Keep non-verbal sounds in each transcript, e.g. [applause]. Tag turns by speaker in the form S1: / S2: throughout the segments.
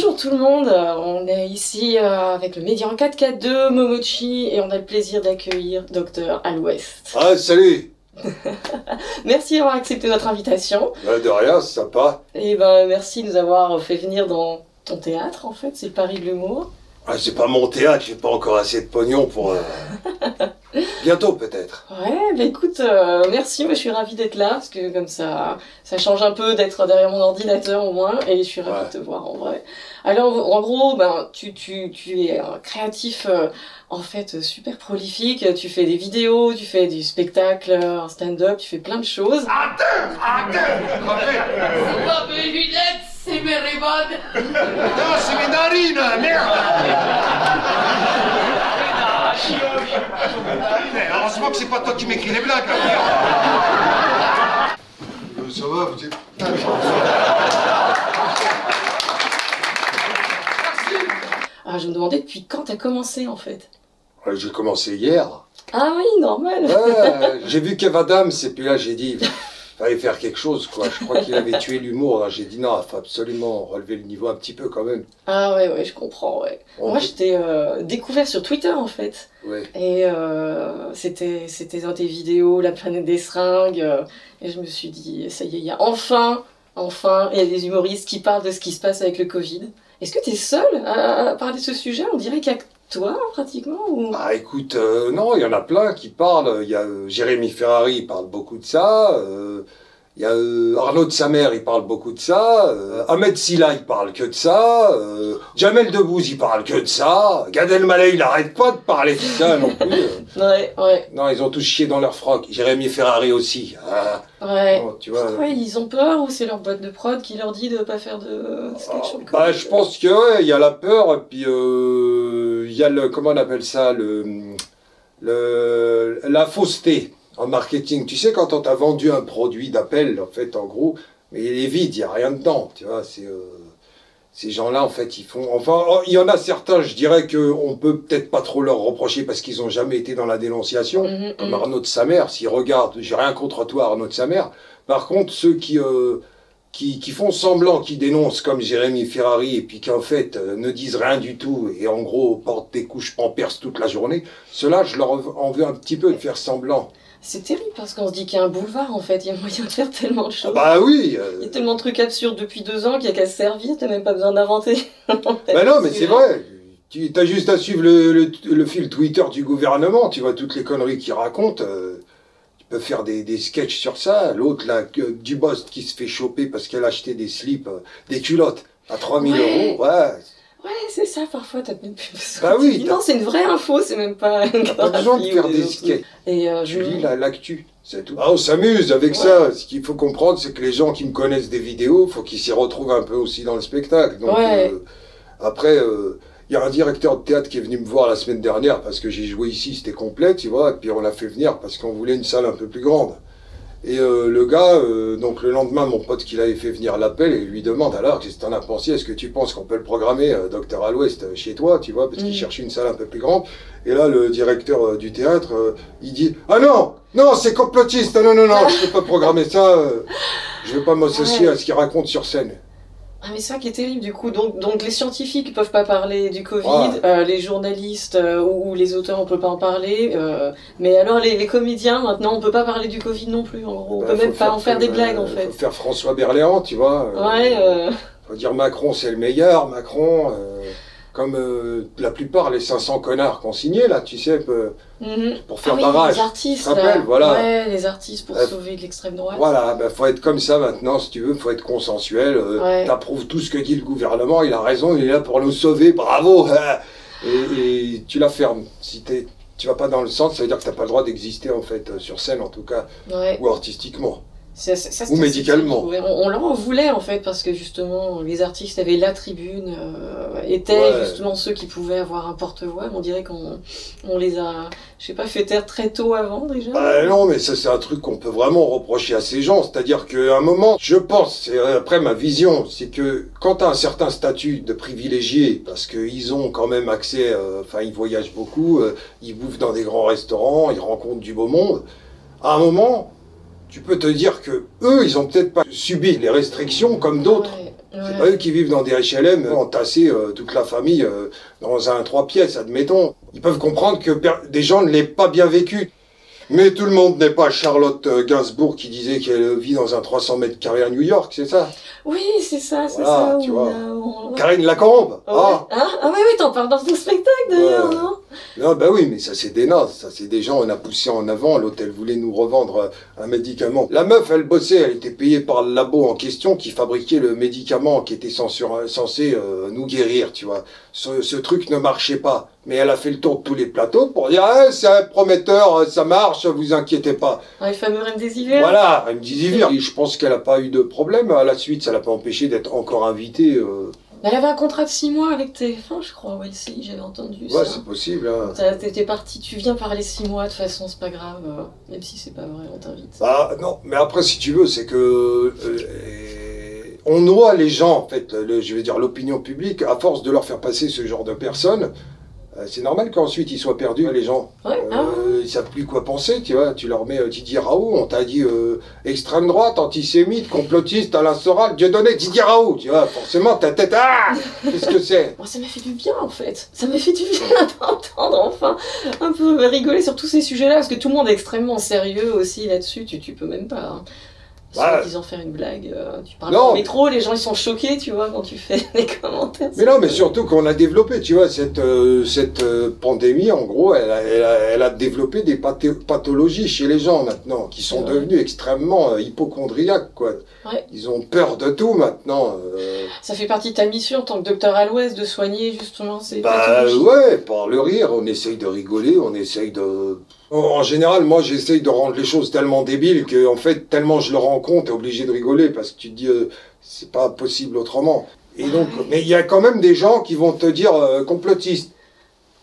S1: bonjour tout le monde, on est ici euh, avec le Médian 442 Momochi et on a le plaisir d'accueillir Docteur à l'Ouest.
S2: Ah, salut [laughs]
S1: Merci d'avoir accepté notre invitation.
S2: Bah, De rien, c'est sympa.
S1: Et ben merci de nous avoir fait venir dans ton théâtre en fait, c'est le Paris de l'humour.
S2: Ah, c'est pas mon théâtre, j'ai pas encore assez de pognon pour... euh, [laughs] Bientôt peut-être.
S1: Ouais, bah écoute, euh, merci, moi je suis ravie d'être là parce que comme ça, ça change un peu d'être derrière mon ordinateur au moins et je suis ravie
S2: Ouais.
S1: de te voir en vrai. Alors en gros, ben tu, tu, tu es un créatif euh, en fait super prolifique, tu fais des vidéos, tu fais du spectacle, un stand-up, tu fais plein de choses.
S3: Pas mes lunettes, c'est mes ribones
S4: Non, c'est mes narines, merde Mais Heureusement que c'est pas toi qui m'écris les blagues, là, merde. Euh, Ça va, vous êtes...
S1: Ah, je me demandais depuis quand t'as commencé en fait.
S2: Ouais, J'ai commencé hier.
S1: Ah oui, normal.
S2: Ouais, j'ai vu Kev Adams et puis là j'ai dit, fallait faire quelque chose quoi. Je crois qu'il avait tué l'humour. J'ai dit non, il faut absolument relever le niveau un petit peu quand même.
S1: Ah ouais, ouais, je comprends, ouais.
S2: On-
S1: Moi, je t'ai euh, découvert sur Twitter en fait.
S2: Ouais.
S1: Et euh, c'était c'était dans tes vidéos, la planète des seringues. euh, et je me suis dit, ça y est, il y a enfin, enfin, il y a des humoristes qui parlent de ce qui se passe avec le Covid. Est-ce que tu es seul à, à parler de ce sujet? On dirait qu'il y a toi, pratiquement ou...
S2: Ah écoute, euh, non, il y en a plein qui parlent. Il y a euh, Jérémy Ferrari, il parle beaucoup de ça. euh, Il y a euh, Arnaud de sa mère, il parle beaucoup de ça. Ahmed Silla, il parle que de ça. Jamel Debbouze, il parle que de ça. Gad Elmaleh, il arrête pas de parler de ça non plus. [laughs]
S1: Ouais, ouais,
S2: Non, ils ont tous chié dans leur froc. Jérémy Ferrari aussi. Ah,
S1: ouais.
S2: bon, tu vois.
S1: Pourquoi ils ont peur ou c'est leur boîte de prod qui leur dit de pas faire de sketch le
S2: Bah, je pense que ouais, il y a la peur et puis euh, il y a le comment on appelle ça le le la fausseté en marketing. Tu sais quand on t'a vendu un produit d'appel en fait en gros, mais il est vide, il y a rien dedans, tu vois, c'est euh, ces gens-là en fait ils font enfin oh, il y en a certains, je dirais que on peut peut-être pas trop leur reprocher parce qu'ils ont jamais été dans la dénonciation
S1: Mhm,
S2: comme
S1: mhm.
S2: Arnaud de sa mère, s'il regarde, j'ai rien contre toi Arnaud de sa mère. Par contre, ceux qui, euh, qui, qui font semblant, qui dénoncent comme Jérémy Ferrari et puis qui en fait euh, ne disent rien du tout et en gros portent des couches pampers toute la journée, ceux-là, je leur en veux un petit peu de faire semblant.
S1: C'est terrible parce qu'on se dit qu'il y a un boulevard en fait, il y a moyen de faire tellement de choses.
S2: Bah oui euh,
S1: Il y a tellement de trucs absurdes depuis deux ans qu'il n'y a qu'à se servir, t'as même pas besoin d'inventer. [laughs]
S2: Bah non, mais c'est vrai. Tu as juste à suivre le, le, le fil Twitter du gouvernement. Tu vois toutes les conneries qu'ils racontent. euh, tu peux faire des, des sketchs sur ça. L'autre, là, que- du boss qui se fait choper parce qu'elle a acheté des slips, euh, des culottes à 3000
S1: Ouais.
S2: euros. Ouais.
S1: Ouais, c'est ça, parfois t'as même plus besoin.
S2: Bah oui,
S1: Non, c'est une vraie info, c'est même pas une
S2: T'as pas besoin de faire des sketchs.
S1: Et euh, je
S2: Tu lis la- l'actu. C'est tout. Ah, on s'amuse avec
S1: Ouais.
S2: ça. Ce qu'il faut comprendre, c'est que les gens qui me connaissent des vidéos, faut qu'ils s'y retrouvent un peu aussi dans le spectacle. Donc,
S1: Ouais.
S2: euh, après, euh, il y a un directeur de théâtre qui est venu me voir la semaine dernière parce que j'ai joué ici, c'était complet, tu vois. Et puis on l'a fait venir parce qu'on voulait une salle un peu plus grande. Et euh, le gars, euh, donc le lendemain, mon pote qui l'avait fait venir l'appelle et lui demande alors, qu'est-ce que t'en as pensé? Est-ce que tu penses qu'on peut le programmer, euh, Docteur à l'Ouest, euh, chez toi, tu vois Parce qu'il
S1: Mhm.
S2: cherchait une salle un peu plus grande. Et là, le directeur du théâtre, euh, il dit Ah non Non, c'est complotiste Non, non, non, je peux pas programmer ça. euh, je vais pas m'associer
S1: Ouais.
S2: à ce qu'il raconte sur scène.
S1: Ah mais c'est ça qui est terrible du coup. Donc, donc les scientifiques peuvent pas parler du Covid, euh, les journalistes euh, ou, ou les auteurs on peut pas en parler. euh, mais alors les, les comédiens maintenant on peut pas parler du Covid non plus. En gros, on
S2: Bah,
S1: peut même pas en faire des blagues
S2: euh,
S1: en fait.
S2: Faut faire François Berléand, tu vois. euh,
S1: Ouais. Euh...
S2: Faut dire Macron, c'est le meilleur. Macron, euh, comme euh, la plupart, les 500 connards qu'on signé, là, tu sais, peu-
S1: mhm.
S2: pour faire
S1: ah oui,
S2: barrage.
S1: les artistes
S2: Tu te rappelles,
S1: là.
S2: voilà.
S1: Ouais, les artistes pour
S2: Euh,
S1: sauver de l'extrême droite.
S2: Voilà, ben faut être comme ça maintenant, si tu veux, faut être consensuel. euh,
S1: Ouais.
S2: T'approuves tout ce que dit le gouvernement, il a raison, il est là pour nous sauver, bravo hein. et, et tu la fermes. Si tu vas pas dans le centre, ça veut dire que t'as pas le droit d'exister en fait, euh, sur scène en tout cas,
S1: Ouais.
S2: ou artistiquement.
S1: Ça, ça- ça,
S2: Ou médicalement.
S1: On, on leur en voulait en fait parce que justement les artistes avaient la tribune, euh, étaient
S2: Ouais.
S1: justement ceux qui pouvaient avoir un porte-voix. On dirait qu'on on les a, je sais pas, fait taire très tôt avant déjà.
S2: Bah non, mais ça c'est un truc qu'on peut vraiment reprocher à ces gens. C'est-à-dire qu'à un moment, je pense, après ma vision, c'est que quand tu as un certain statut de privilégié, parce qu'ils ont quand même accès, euh, enfin ils voyagent beaucoup, euh, ils bouffent dans des grands restaurants, ils rencontrent du beau monde, à un moment, tu peux te dire que eux, ils ont peut-être pas subi les restrictions comme d'autres.
S1: Ouais.
S2: C'est pas eux qui vivent dans des HLM entassés, euh, toute la famille, euh, dans un trois pièces, admettons. Ils peuvent comprendre que des gens ne l'aient pas bien vécu. Mais tout le monde n'est pas Charlotte euh, Gainsbourg qui disait qu'elle vit dans un 300 mètres carrés à New York, c'est ça?
S1: Oui, c'est ça, c'est
S2: Voilà,
S1: ça.
S2: tu vois.
S1: a-
S2: Karine Lacombe. Ah
S1: Hein ah oui, oui, t'en parles dans ton spectacle d'ailleurs,
S2: Ouais.
S1: non?
S2: Non, bah oui, mais ça c'est des nazes, ça c'est des gens, on a poussé en avant, l'hôtel voulait nous revendre euh, un médicament. La meuf, elle bossait, elle était payée par le labo en question qui fabriquait le médicament qui était censé, censé euh, nous guérir, tu vois. Ce, ce truc ne marchait pas, mais elle a fait le tour de tous les plateaux pour dire ah, c'est prometteur, euh, ça marche, vous inquiétez pas.
S1: Ah, Le fameux
S2: Voilà, elle me dit Zivir. Et je pense qu'elle a pas eu de problème à la suite, ça l'a pas empêché d'être encore invitée. euh.
S1: Elle avait un contrat de 6 mois avec TF1, je crois, oui, si, j'avais entendu
S2: Ouais,
S1: ça.
S2: c'est possible. Hein.
S1: T'étais parti, tu viens parler 6 mois, de toute façon, c'est pas grave, euh, même si c'est pas vrai, on t'invite.
S2: Bah non, mais après si tu veux, c'est que euh, on noie les gens en fait, le- je veux dire l'opinion publique, à force de leur faire passer ce genre de personnes. Euh, C'est normal qu'ensuite ils soient perdus, les gens.
S1: Ouais, ah,
S2: Euh, ils savent plus quoi penser, tu vois. Tu leur mets euh, Didier Raoult, on t'a dit euh, extrême droite, antisémite, complotiste, Alain Soral, Dieu donné, Didier Raoult, tu vois. Forcément, ta tête, ah [laughs] Qu'est-ce que c'est
S1: Moi, ça m'a fait du bien en fait. Ça m'a fait du bien [laughs] d'entendre enfin un peu rigoler sur tous ces sujets-là, parce que tout le monde est extrêmement sérieux aussi là-dessus. Tu, tu peux même pas. Hein. Qui en faire une blague. euh, tu parles
S2: Non.
S1: métro, les gens ils sont choqués, tu vois, quand tu fais [laughs] des commentaires.
S2: Mais non, mais surtout qu'on a développé, tu vois, cette, euh, cette euh, pandémie, en gros, elle a, elle a, elle a développé des pathologies chez les gens maintenant, qui sont
S1: Ouais.
S2: devenus extrêmement hypochondriaques, quoi.
S1: Ouais.
S2: Ils ont peur de tout maintenant.
S1: Ça fait partie de ta mission en tant que docteur à l'ouest de soigner justement ces
S2: Bah
S1: pathologies.
S2: ouais, par le rire, on essaye de rigoler, on essaye de... En général, moi, j'essaye de rendre les choses tellement débiles que, en fait, tellement je le rends compte, t'es obligé de rigoler parce que tu te dis, euh, c'est pas possible autrement. Et donc, mais il y a quand même des gens qui vont te dire euh, complotiste.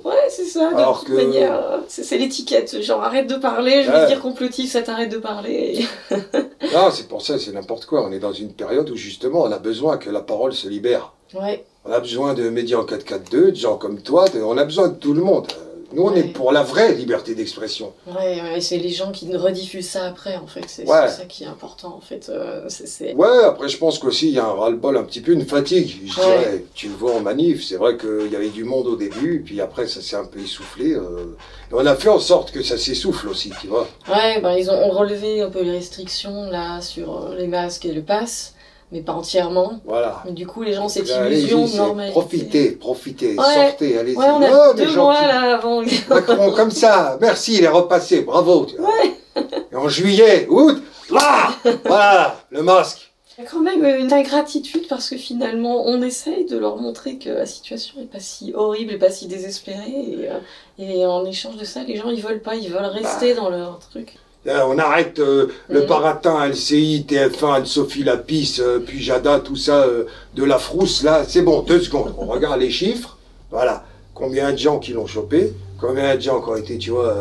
S1: Ouais, c'est ça, de
S2: Alors
S1: toute
S2: que-
S1: manière. euh, C'est l'étiquette. Genre, arrête de parler, je vais
S2: Ouais.
S1: te dire complotiste, ça t'arrête de parler. [laughs]
S2: Non, c'est pour ça, c'est n'importe quoi. On est dans une période où justement on a besoin que la parole se libère.
S1: Ouais,
S2: On a besoin de médias en 442, de gens comme toi, de- on a besoin de tout le monde. Nous, on
S1: Ouais.
S2: est pour la vraie liberté d'expression.
S1: ouais, ouais, c'est les gens qui rediffusent ça après, en fait. C'est
S2: Ouais.
S1: ça qui est important, en fait. euh.
S2: Ouais, après, je pense qu'aussi, il y a un ras-le-bol, un petit peu une fatigue. Je dirais, tu le vois en manif, c'est vrai qu'il y avait du monde au début, puis après, ça s'est un peu essoufflé. euh, et on a fait en sorte que ça s'essouffle aussi, tu vois.
S1: Ouais, ben, ils ont, ont relevé un peu les restrictions, là, sur euh, les masques et le pass, mais pas entièrement.
S2: Voilà.
S1: Mais du coup, les gens ont cette illusion de normalité.
S2: Profitez, profitez,
S1: Ouais.
S2: sortez, allez-y.
S1: Ouais, on a
S2: Oh,
S1: deux mois, là, avant... [laughs]
S2: Macron comme ça, merci, il est repassé, bravo. tu vois. Et en juillet, août, là, voilà, le masque.
S1: Il y a quand même une ingratitude parce que finalement, on essaye de leur montrer que la situation n'est pas si horrible et pas si désespérée. Et, euh, et en échange de ça, les gens, ils veulent pas, ils veulent rester dans leur truc.
S2: Euh, on arrête euh, le
S1: Mhm.
S2: baratin, LCI, TF1, Anne-Sophie Lapis, euh, puis Jada, tout ça, euh, de la frousse, là, c'est bon, deux secondes. On regarde les chiffres, voilà. Combien de gens qui l'ont chopé, combien de gens qui ont été, tu vois,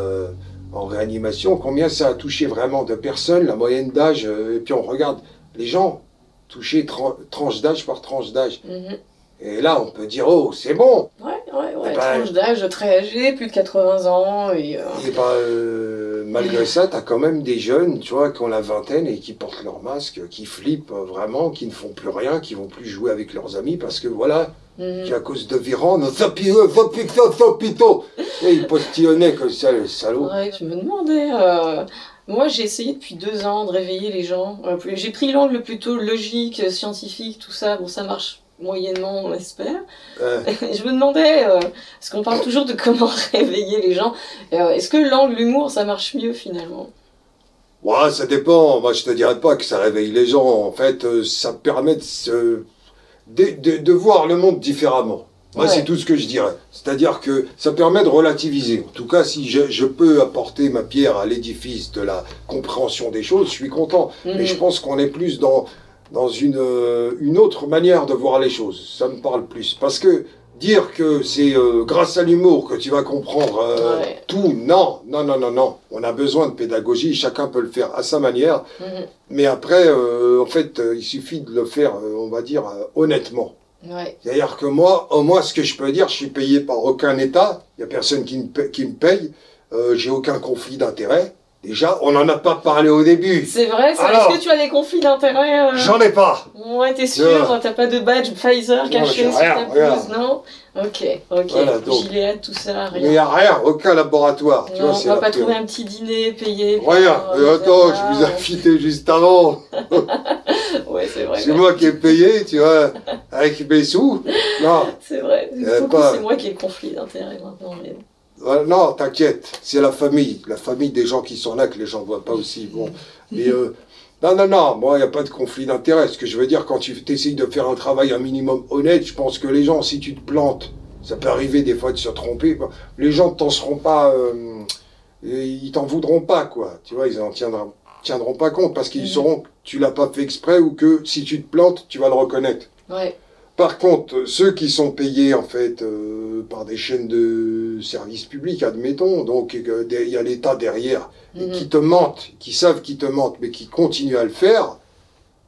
S2: en réanimation, combien ça a touché vraiment de personnes, la moyenne d'âge, et puis on regarde les gens touchés tran- tranche d'âge par tranche d'âge.
S1: Mhm.
S2: Et là, on peut dire, oh, c'est bon.
S1: Ouais, ouais, ouais.
S2: Eh ben-
S1: Tranche d'âge très âgé, plus de 80 ans. Et,
S2: Et bah, euh, malgré ça, t'as quand même des jeunes, tu vois, qui ont la vingtaine et qui portent leur masque, qui flippent euh, vraiment, qui ne font plus rien, qui vont plus jouer avec leurs amis parce que voilà,
S1: mhm.
S2: qu'à cause de hôpitaux, hôpitaux. Et ils postillonnaient comme ça, le salaud.
S1: Ouais, je me demandais. euh, Moi, j'ai essayé depuis deux ans de réveiller les gens. Euh, J'ai pris l'angle plutôt logique, euh, scientifique, tout ça. Bon, ça marche moyennement, on espère.
S2: Euh, [laughs]
S1: Et je me demandais, euh, parce qu'on parle toujours de comment [laughs] réveiller les gens, euh, est-ce que l'angle humour, ça marche mieux finalement?
S2: Ouais, ça dépend. Moi, je te dirais pas que ça réveille les gens. En fait, euh, ça permet de, se- de, de- de voir le monde différemment. Moi,
S1: Ouais.
S2: c'est tout ce que je dirais. C'est-à-dire que ça permet de relativiser. En tout cas, si je, je peux apporter ma pierre à l'édifice de la compréhension des choses, je suis content. Mais
S1: Mhm.
S2: je pense qu'on est plus dans, dans une, euh, une autre manière de voir les choses. Ça me parle plus. Parce que dire que c'est euh, grâce à l'humour que tu vas comprendre euh,
S1: Ouais.
S2: tout, non, non, non, non, non. On a besoin de pédagogie, chacun peut le faire à sa manière.
S1: Mhm.
S2: Mais après, euh, en fait, euh, il suffit de le faire, euh, on va dire, honnêtement.
S1: Ouais.
S2: C'est-à-dire que moi, au moins, ce que je peux dire, je suis payé par aucun État. Il n'y a personne qui me paye. Qui me paye. Euh, J'ai aucun conflit d'intérêt. Déjà, on n'en a pas parlé au début.
S1: C'est vrai, ça.
S2: Alors
S1: Est-ce que tu as des conflits d'intérêts euh
S2: J'en ai pas.
S1: Ouais, t'es sûr
S2: Non.
S1: T'as pas de badge Pfizer
S2: Non,
S1: caché
S2: j'ai
S1: sur
S2: rien,
S1: ta
S2: rien.
S1: blouse, non Ok, ok.
S2: Voilà, donc.
S1: Gilead, tout ça,
S2: Il n'y
S1: rien.
S2: a rien, aucun laboratoire. tu
S1: Non,
S2: vois,
S1: on
S2: c'est
S1: va pas
S2: pire.
S1: trouver un petit dîner payé. pour,
S2: Rien.
S1: euh,
S2: attends, je vous ai invité juste avant. [laughs]
S1: Ouais, c'est vrai.
S2: C'est moi qui ai payé, tu vois, avec mes sous. Non, [laughs]
S1: C'est vrai.
S2: Euh, pas-
S1: c'est moi qui ai le conflit d'intérêts maintenant. Mais...
S2: euh, non, t'inquiète, c'est la famille. La famille des gens qui sont là, que les gens ne voient pas aussi. Bon, mais euh, non, non, non, moi, il n'y a pas de conflit d'intérêt. Ce que je veux dire, quand tu essayes de faire un travail un minimum honnête, je pense que les gens, si tu te plantes, ça peut arriver des fois de se tromper. Les gens ne t'en seront pas, euh, ils t'en voudront pas, quoi. Tu vois, ils en tiendront, tiendront pas compte parce qu'ils
S1: Mhm.
S2: sauront que tu l'as pas fait exprès ou que si tu te plantes, tu vas le reconnaître.
S1: Ouais.
S2: Par contre, ceux qui sont payés en fait euh, par des chaînes de services publics, admettons, donc euh, il y a l'État derrière, et
S1: Mhm.
S2: qui te mentent, qui savent qu'ils te mentent, mais qui continuent à le faire.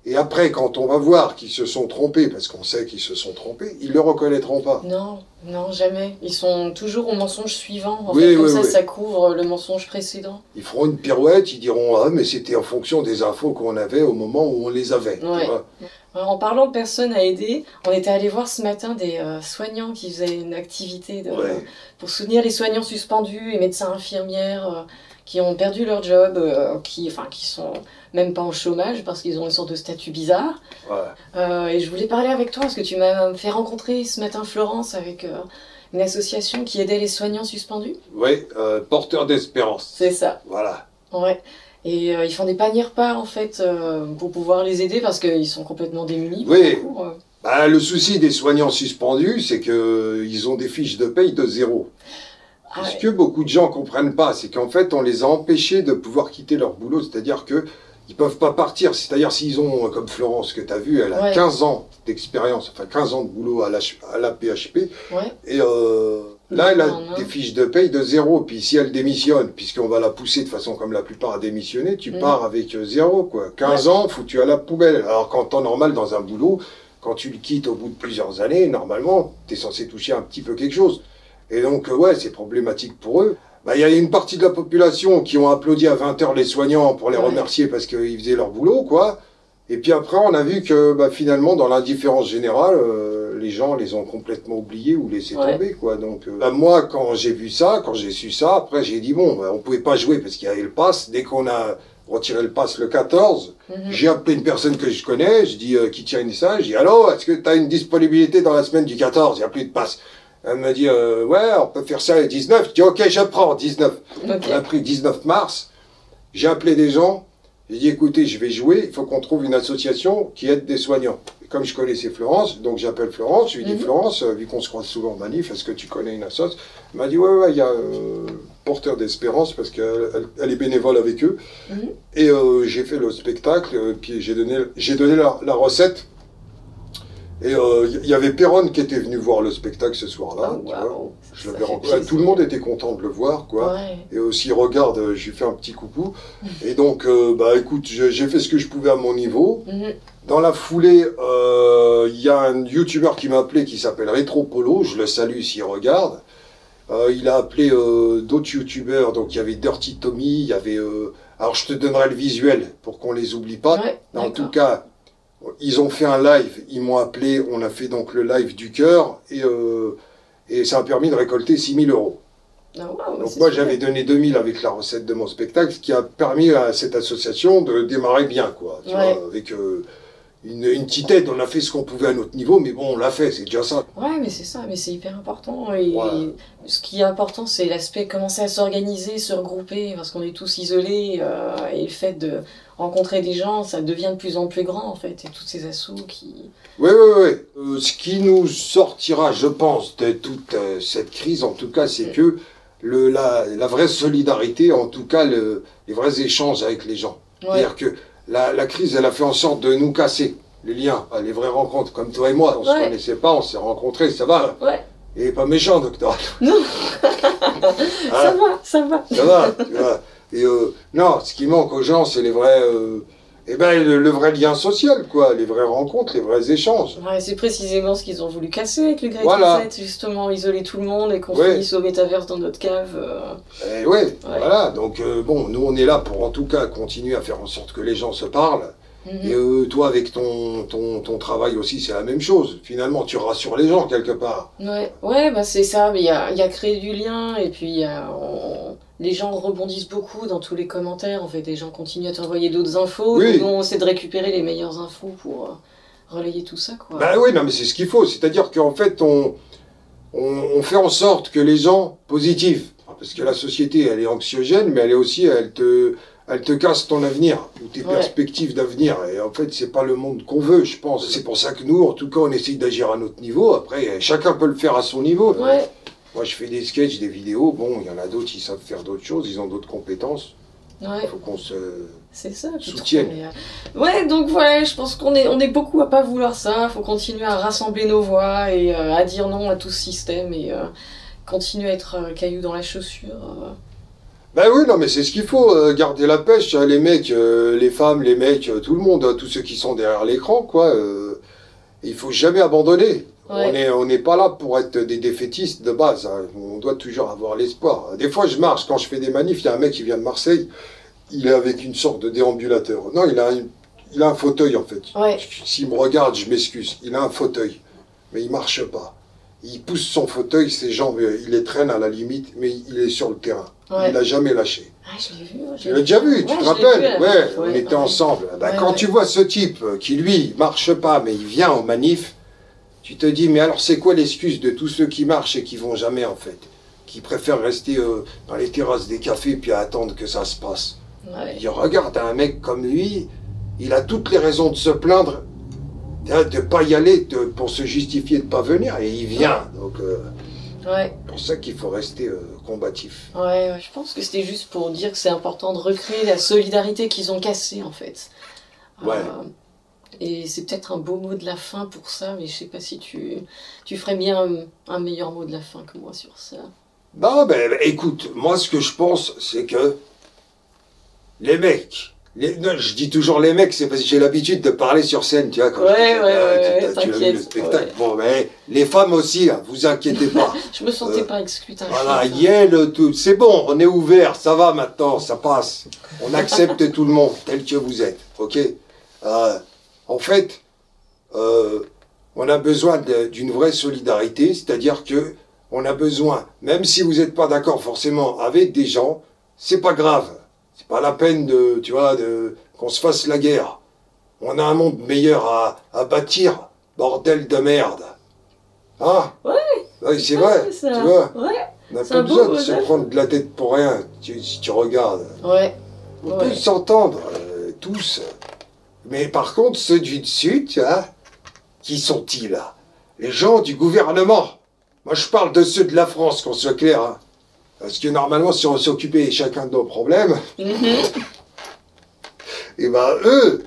S2: Et après, quand on va voir qu'ils se sont trompés, parce qu'on sait qu'ils se sont trompés, ils le reconnaîtront pas.
S1: Non, non, jamais. Ils sont toujours au mensonge suivant. En
S2: Oui,
S1: fait, comme
S2: oui,
S1: ça,
S2: oui.
S1: ça couvre le mensonge précédent.
S2: Ils feront une pirouette, ils diront ah mais c'était en fonction des infos qu'on avait au moment où on les avait. tu
S1: Ouais.
S2: vois.
S1: En parlant de personnes à aider, on était allé voir ce matin des euh, soignants qui faisaient une activité de-
S2: Ouais.
S1: pour soutenir les soignants suspendus et médecins infirmières euh, qui ont perdu leur job, euh, qui, enfin, qui sont même pas en chômage parce qu'ils ont une sorte de statut bizarre.
S2: Ouais.
S1: Et je voulais parler avec toi parce que tu m'as fait rencontrer ce matin Florence avec une association qui aidait les soignants suspendus.
S2: Oui, porteur d'espérance.
S1: C'est ça.
S2: Voilà.
S1: Ouais. Et euh, ils font des paniers repas en fait euh, pour pouvoir les aider parce qu'ils sont complètement démunis.
S2: Oui.
S1: euh.
S2: Bah, le souci des soignants suspendus, c'est que ils ont des fiches de paye de zéro.
S1: Ah
S2: Ce que beaucoup de gens comprennent pas, c'est qu'en fait, on les a empêchés de pouvoir quitter leur boulot, c'est-à-dire que ils peuvent pas partir. C'est-à-dire s'ils ont, comme Florence que tu as vu, elle a
S1: Ouais.
S2: 15 ans d'expérience, enfin 15 ans de boulot à la, à la PHP,
S1: Ouais.
S2: et euh, là, elle a
S1: Non, non.
S2: des fiches de paye de zéro. Puis si elle démissionne, puisqu'on va la pousser de façon comme la plupart à démissionner, tu
S1: Mhm.
S2: pars avec euh, zéro, quoi. 15 ans foutu à la poubelle. Alors qu'en temps normal, dans un boulot, quand tu le quittes au bout de plusieurs années, normalement, tu es censé toucher un petit peu quelque chose. Et donc, euh, ouais, c'est problématique pour eux. Bah, Il y a une partie de la population qui ont applaudi à 20h les soignants pour les
S1: Ouais.
S2: remercier parce qu'ils faisaient leur boulot, quoi. Et puis après, on a vu que bah, finalement, dans l'indifférence générale, euh, les gens les ont complètement oubliés ou laissés
S1: Ouais.
S2: tomber, quoi. Donc, euh, bah, moi, quand j'ai vu ça, quand j'ai su ça, après, j'ai dit, bon, bah, on pouvait pas jouer parce qu'il y avait le pass. Dès qu'on a retiré le pass le 14,
S1: Mhm.
S2: j'ai appelé une personne que je connais, je dis, euh, qui tient une ça, je dis, allô, est-ce que tu as une disponibilité dans la semaine du 14 Il n'y a plus de passe. Elle me dit, euh, ouais, on peut faire ça le 19. Je dis, ok, je prends 19.
S1: Ok.
S2: On a pris 19 mars. J'ai appelé des gens. J'ai dit, écoutez, je vais jouer. Il faut qu'on trouve une association qui aide des soignants. Et comme je connaissais Florence, donc j'appelle Florence. Je lui dis,
S1: Mhm.
S2: Florence, euh, vu qu'on se croise souvent en manif, est-ce que tu connais une association Elle m'a dit, ouais, ouais, il y a euh, Porteur d'Espérance parce qu'elle elle- est bénévole avec eux.
S1: Mhm.
S2: Et euh, j'ai fait le spectacle. euh, puis j'ai donné, j'ai donné la, la recette. Et euh, il y avait Perron qui était venu voir le spectacle ce soir-là.
S1: Oh.
S2: Je l'avais
S1: fait
S2: rencontré. Tout le monde était content de le voir, quoi.
S1: Ouais.
S2: Et aussi, regarde, euh, je lui fais un petit coucou. Et donc, euh, bah écoute, j'ai j'ai fait ce que je pouvais à mon niveau.
S1: Mhm.
S2: Dans la foulée, euh, il y a un YouTuber qui m'a appelé qui s'appelle Retro Polo. Je le salue s'il regarde. Euh, il a appelé euh, d'autres YouTubers. Donc, il y avait Dirty Tommy, il y avait. euh, alors, je te donnerai le visuel pour qu'on les oublie pas.
S1: Ouais,
S2: Mais en tout cas, ils ont fait un live, ils m'ont appelé, on a fait donc le live du cœur, et, euh, et ça a permis de récolter 6000 euros.
S1: Ah,
S2: Donc moi j'avais donné 2000 avec la recette de mon spectacle, ce qui a permis à cette association de démarrer bien, quoi. Tu
S1: Ouais.
S2: vois, avec euh, une, une petite aide, on a fait ce qu'on pouvait à notre niveau, mais bon, on l'a fait, c'est déjà ça.
S1: Ouais, mais c'est ça, mais c'est hyper important. Et ce qui est important, c'est l'aspect commencer à s'organiser, se regrouper, parce qu'on est tous isolés. euh, et le fait de rencontrer des gens, ça devient de plus en plus grand, en fait. Et toutes ces assauts qui.
S2: Oui, oui, oui. Euh, ce qui nous sortira, je pense, de toute euh, cette crise, en tout cas, c'est que le, la, la vraie solidarité, en tout cas, le, les vrais échanges avec les gens.
S1: Ouais,
S2: C'est-à-dire que la, la crise, elle a fait en sorte de nous casser les liens, les vraies rencontres, comme toi et moi. On ne
S1: Ouais.
S2: se connaissait pas, on s'est rencontrés, ça va.
S1: ouais.
S2: Il est pas méchant, docteur.
S1: Non. [laughs] Ça va, ça va.
S2: Ça va, tu vois. Et euh, non, ce qui manque aux gens, c'est les vrais, euh, eh ben, le, le vrai lien social, quoi, les vraies rencontres, les vrais échanges.
S1: Ouais, c'est précisément ce qu'ils ont voulu casser avec le Great
S2: Voilà.
S1: Reset, justement, isoler tout le monde et qu'on
S2: Ouais.
S1: finisse au métaverse dans notre cave. euh.
S2: Eh ouais, voilà. Donc euh, bon, nous on est là pour en tout cas continuer à faire en sorte que les gens se parlent.
S1: Mhm.
S2: Et euh, toi, avec ton, ton, ton travail aussi, c'est la même chose. Finalement, tu rassures les gens quelque part.
S1: Ouais, ouais bah c'est ça, mais il y a, y a du lien et puis y a- on- les gens rebondissent beaucoup dans tous les commentaires. En fait, les gens continuent à t'envoyer d'autres infos.
S2: Oui.
S1: Nous, on essaie de récupérer les meilleures infos pour euh, relayer tout ça, quoi.
S2: Ben oui, non, mais c'est ce qu'il faut. C'est-à-dire qu'en fait, on, on, on fait en sorte que les gens positifs, parce que la société, elle est anxiogène, mais elle est aussi, elle te, elle te casse ton avenir ou tes
S1: Ouais.
S2: perspectives d'avenir. Et en fait, c'est pas le monde qu'on veut, je pense. C'est pour ça que nous, en tout cas, on essaye d'agir à notre niveau. Après, chacun peut le faire à son niveau.
S1: Ouais,
S2: Moi, je fais des sketchs, des vidéos. Bon, il y en a d'autres, ils savent faire d'autres choses, ils ont d'autres compétences. Il
S1: ouais,
S2: faut qu'on se.
S1: c'est ça. je trouve,
S2: Soutiennent.
S1: mais, euh, Ouais, donc voilà, je pense qu'on est, on est beaucoup à pas vouloir ça. Faut continuer à rassembler nos voix et euh, à dire non à tout ce système et euh, continuer à être euh, caillou dans la chaussure.
S2: Ben oui, non, mais c'est ce qu'il faut, garder la pêche, les mecs, les femmes, les mecs, tout le monde, hein, tous ceux qui sont derrière l'écran, quoi. il faut jamais abandonner.
S1: Ouais.
S2: On est, on n'est pas là pour être des défaitistes de base. hein. On doit toujours avoir l'espoir. Des fois, je marche quand je fais des manifs. Il y a un mec qui vient de Marseille. Il est avec une sorte de déambulateur. Non, il a, une- il a un fauteuil en fait.
S1: Ouais.
S2: S'il me regarde, je m'excuse. Il a un fauteuil, mais il marche pas. Il pousse son fauteuil, ses jambes, il les traîne à la limite, mais il est sur le terrain.
S1: Ouais.
S2: Il l'a jamais lâché.
S1: Ah, je l'ai vu. je
S2: Tu l'as déjà vu,
S1: Ouais,
S2: tu te rappelles
S1: vu
S2: Ouais, on était ensemble. Bah,
S1: Ouais,
S2: quand tu vois ce type qui, lui, marche pas, mais il vient en manif, tu te dis, mais alors c'est quoi l'excuse de tous ceux qui marchent et qui vont jamais, en fait? Qui préfèrent rester euh, dans les terrasses des cafés puis à attendre que ça se passe?
S1: Ouais.
S2: Il regarde un mec comme lui, il a toutes les raisons de se plaindre, hein, de pas y aller, de- pour se justifier de pas venir, et il vient. Donc, euh,
S1: Ouais.
S2: c'est pour ça qu'il faut rester euh, combatif.
S1: Ouais, ouais, je pense que c'était juste pour dire que c'est important de recréer la solidarité qu'ils ont cassée en fait.
S2: Ouais.
S1: Euh, et c'est peut-être un beau mot de la fin pour ça, mais je sais pas si tu, tu ferais bien un, un meilleur mot de la fin que moi sur ça.
S2: Bah, ben, ben, écoute, moi, ce que je pense, c'est que les mecs, les- non, je dis toujours les mecs, c'est parce que j'ai l'habitude de parler sur scène, tu vois, quand
S1: Ouais,
S2: je dis,
S1: ouais,
S2: ah,
S1: ouais,
S2: tu- as vu le spectacle. Bon, mais les femmes aussi, hein, vous inquiétez pas. [laughs]
S1: Je me sentais
S2: Euh,
S1: pas exclue,
S2: voilà,
S1: raison.
S2: Yel, tout, c'est bon, on est ouvert, ça va maintenant, ça passe. On accepte tout le monde tel que vous êtes, ok? Euh, En fait, euh, on a besoin d'une vraie solidarité, c'est-à-dire que on a besoin, même si vous n'êtes pas d'accord forcément avec des gens, c'est pas grave. C'est pas la peine de, tu vois, de, qu'on se fasse la guerre. On a un monde meilleur à, à bâtir, bordel de merde. Hein?
S1: Ouais.
S2: Oui, c'est
S1: Ah,
S2: vrai,
S1: ça.
S2: tu vois.
S1: Ouais,
S2: On n'a pas besoin de se prendre de la tête pour rien, tu- si tu regardes.
S1: ouais,
S2: On
S1: Ouais.
S2: peut s'entendre, euh, tous. Mais par contre, ceux du vois, qui sont-ils là Les gens du gouvernement. Moi, je parle de ceux de la France, qu'on soit clair. hein. Parce que normalement, si on s'occupait chacun de nos problèmes,
S1: Mhm. [laughs]
S2: eh ben eux,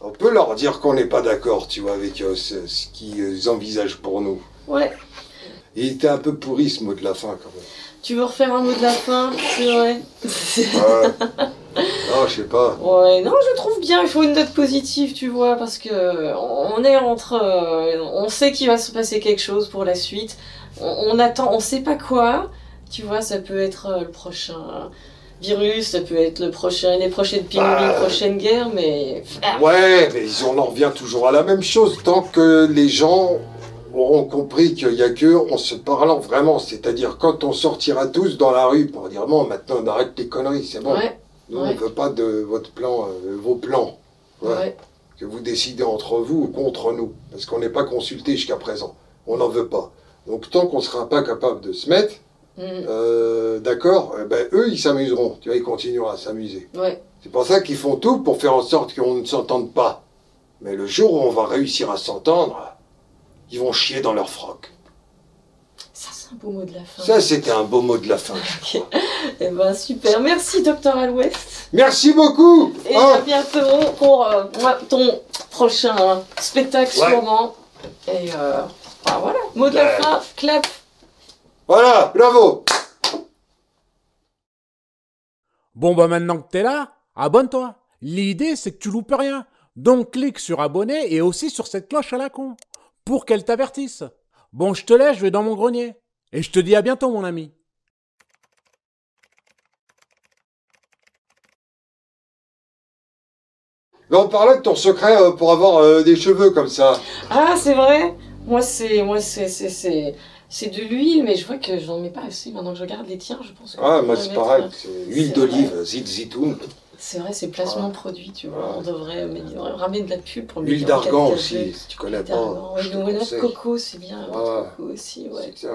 S2: on peut leur dire qu'on n'est pas d'accord, tu vois, avec euh, ce, ce qu'ils envisagent pour nous.
S1: ouais.
S2: Il était un peu pourri ce mot de la fin, quand même.
S1: Tu veux refaire un mot de la fin? C'est vrai.
S2: Ouais. [laughs] non, je sais pas.
S1: Ouais, non, je trouve bien, il faut une note positive, tu vois, parce que on est entre. euh, on sait qu'il va se passer quelque chose pour la suite. On, on attend, on sait pas quoi. Tu vois, ça peut être euh, le prochain virus, ça peut être le prochain, les prochaines pénuries,
S2: Bah.
S1: les prochaines guerres, mais. Ah,
S2: Ouais, mais on en revient toujours à la même chose. Tant que les gens auront compris qu'il n'y a que en se parlant vraiment, c'est-à-dire quand on sortira tous dans la rue pour dire bon, maintenant on arrête les conneries, c'est bon.
S1: ouais,
S2: Nous,
S1: ouais.
S2: on veut pas de votre plan, euh, vos plans.
S1: Ouais.
S2: Que vous décidez entre vous ou contre nous. Parce qu'on n'est pas consulté jusqu'à présent. On n'en veut pas. Donc tant qu'on sera pas capable de se mettre,
S1: Mm,
S2: euh, d'accord, eh ben, eux, ils s'amuseront. Tu vois, ils continueront à s'amuser.
S1: ouais.
S2: C'est pour ça qu'ils font tout pour faire en sorte qu'on ne s'entende pas. Mais le jour où on va réussir à s'entendre, ils vont chier dans leur froc.
S1: Ça, c'est un beau mot de la fin.
S2: Ça, c'était un beau mot de la fin.
S1: Ok. Eh ben, super. Merci, Docteur Alouest.
S2: Merci beaucoup
S1: Et
S2: hein.
S1: à bientôt pour euh, ton prochain spectacle
S2: Ouais.
S1: sûrement. Et euh, bah, voilà, mot de la fin, clap.
S2: Voilà, bravo
S5: Bon bah maintenant que t'es là, abonne-toi. L'idée, c'est que tu loupes rien. Donc clique sur abonner et aussi sur cette cloche à la con. Pour qu'elle t'avertisse. Bon, je te laisse, je vais dans mon grenier. Et je te dis à bientôt, mon ami.
S2: Mais on parlait de ton secret euh, pour avoir euh, des cheveux comme ça.
S1: Ah, c'est vrai Moi, c'est moi c'est c'est c'est c'est de l'huile, mais je vois que j'en mets pas assez. Maintenant que je regarde les tiens, je pense que
S2: Ah,
S1: je
S2: moi c'est pareil.
S1: euh,
S2: c'est Huile
S1: c'est
S2: d'olive, zit zitoun.
S1: C'est vrai, c'est placement
S2: Ouais.
S1: produit, tu vois.
S2: Ouais.
S1: On devrait, mais, on devrait ramener de la pub pour le
S2: L'huile d'argan aussi, si tu connais
S1: L'huile
S2: pas.
S1: d'argan, Oui,
S2: je te
S1: le noix de
S2: conseille.
S1: coco, c'est bien. noix de
S2: Ouais.
S1: coco aussi, ouais.
S2: C'est.